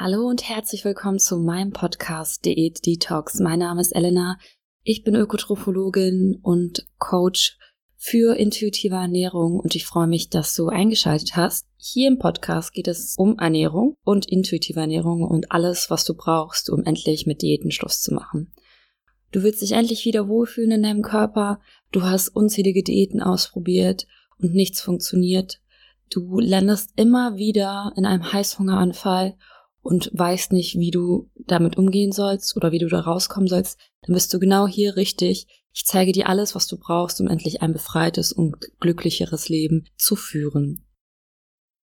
Hallo und herzlich willkommen zu meinem Podcast Diät Detox. Mein Name ist Elena. Ich bin Ökotrophologin und Coach für intuitive Ernährung und ich freue mich, dass du eingeschaltet hast. Hier im Podcast geht es um Ernährung und intuitive Ernährung und alles, was du brauchst, um endlich mit Diäten Schluss zu machen. Du willst dich endlich wieder wohlfühlen in deinem Körper. Du hast unzählige Diäten ausprobiert und nichts funktioniert. Du landest immer wieder in einem Heißhungeranfall und weißt nicht, wie du damit umgehen sollst oder wie du da rauskommen sollst, dann bist du genau hier richtig. Ich zeige dir alles, was du brauchst, um endlich ein befreites und glücklicheres Leben zu führen.